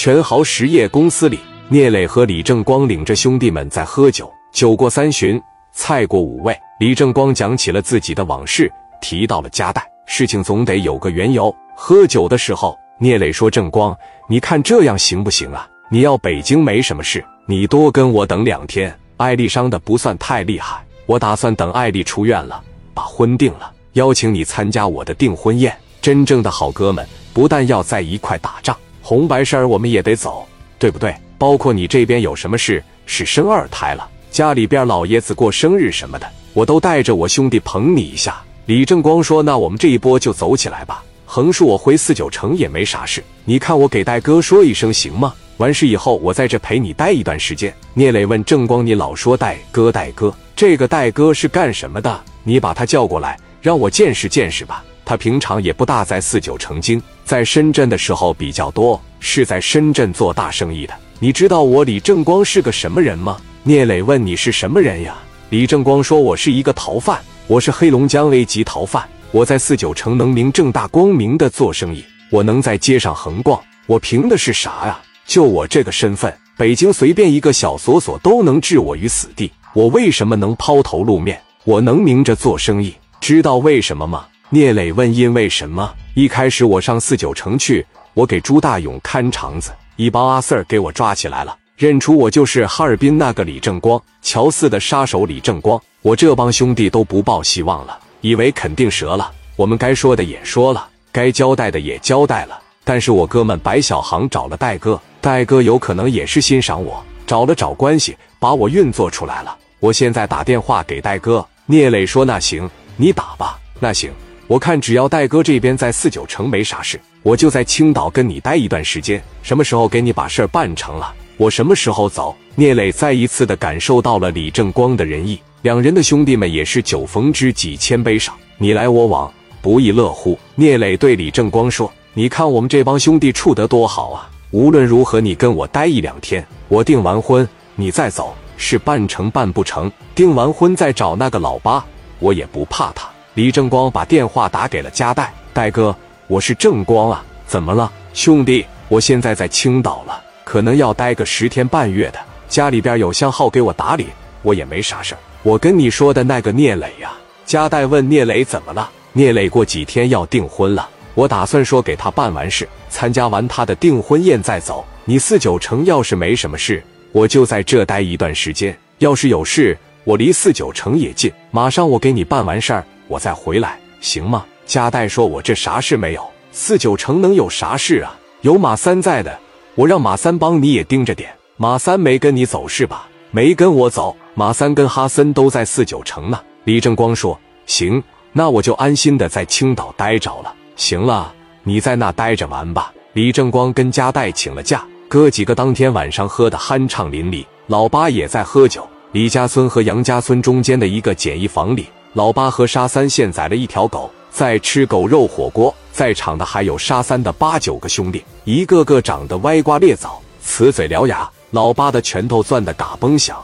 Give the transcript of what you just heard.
全豪实业公司里，聂磊和李正光领着兄弟们在喝酒。酒过三巡，菜过五味，李正光讲起了自己的往事，提到了夹带。事情总得有个缘由。喝酒的时候，聂磊说：“正光，你看这样行不行啊？你要北京没什么事，你多跟我等两天。艾丽伤的不算太厉害，我打算等艾丽出院了，把婚定了，邀请你参加我的订婚宴。真正的好哥们，不但要在一块打仗，红白事儿我们也得走，对不对？包括你这边有什么事，是生二胎了，家里边老爷子过生日什么的，我都带着我兄弟捧你一下。”李正光说：“那我们这一波就走起来吧。横竖我回四九城也没啥事，你看我给戴哥说一声行吗？完事以后我在这陪你待一段时间。”聂磊问正光：“你老说戴哥戴哥，这个戴哥是干什么的？你把他叫过来，让我见识见识吧。他平常也不大在四九城京，在深圳的时候比较多，是在深圳做大生意的。你知道我李正光是个什么人吗？”聂磊问：“你是什么人呀？”李正光说：“我是一个逃犯。”我是黑龙江 A 级逃犯，我在四九城能明正大光明的做生意，我能在街上横逛，我凭的是啥呀？就我这个身份，北京随便一个小锁锁都能置我于死地，我为什么能抛头露面？我能明着做生意，知道为什么吗？聂磊问：因为什么？一开始我上四九城去，我给朱大勇看场子，一帮阿 Sir 给我抓起来了，认出我就是哈尔滨那个李正光，乔四的杀手李正光。我这帮兄弟都不抱希望了，以为肯定折了。我们该说的也说了，该交代的也交代了。但是我哥们白小航找了戴哥，戴哥有可能也是欣赏我，找了找关系，把我运作出来了。我现在打电话给戴哥。聂磊说：“那行，你打吧。”那行，我看只要戴哥这边在四九城没啥事，我就在青岛跟你待一段时间。什么时候给你把事儿办成了，我什么时候走。聂磊再一次的感受到了李正光的仁义。两人的兄弟们也是酒逢知己千杯少，你来我往，不亦乐乎。聂磊对李正光说：“你看我们这帮兄弟处得多好啊！无论如何，你跟我待一两天，我订完婚你再走，是办成办不成，订完婚再找那个老八，我也不怕他。”李正光把电话打给了加代，代哥，我是正光啊，怎么了，兄弟？我现在在青岛了，可能要待个十天半月的，家里边有相号给我打理，我也没啥事儿。我跟你说的那个聂磊呀，加代问聂磊怎么了？聂磊过几天要订婚了，我打算说给他办完事，参加完他的订婚宴再走。你四九城要是没什么事，我就在这待一段时间；要是有事，我离四九城也近，马上我给你办完事儿，我再回来，行吗？加代说：“我这啥事没有，四九城能有啥事啊？有马三在的，我让马三帮你也盯着点。马三没跟你走是吧？没跟我走。”马三跟哈森都在四九城呢。李正光说：“行，那我就安心的在青岛待着了。行了，你在那待着玩吧。”李正光跟加代请了假，哥几个当天晚上喝得酣畅淋漓。老八也在喝酒。李家村和杨家村中间的一个简易房里，老八和沙三现宰了一条狗，在吃狗肉火锅。在场的还有沙三的八九个兄弟，一个个长得歪瓜裂枣，呲嘴獠牙。老八的拳头攥得嘎嘣响。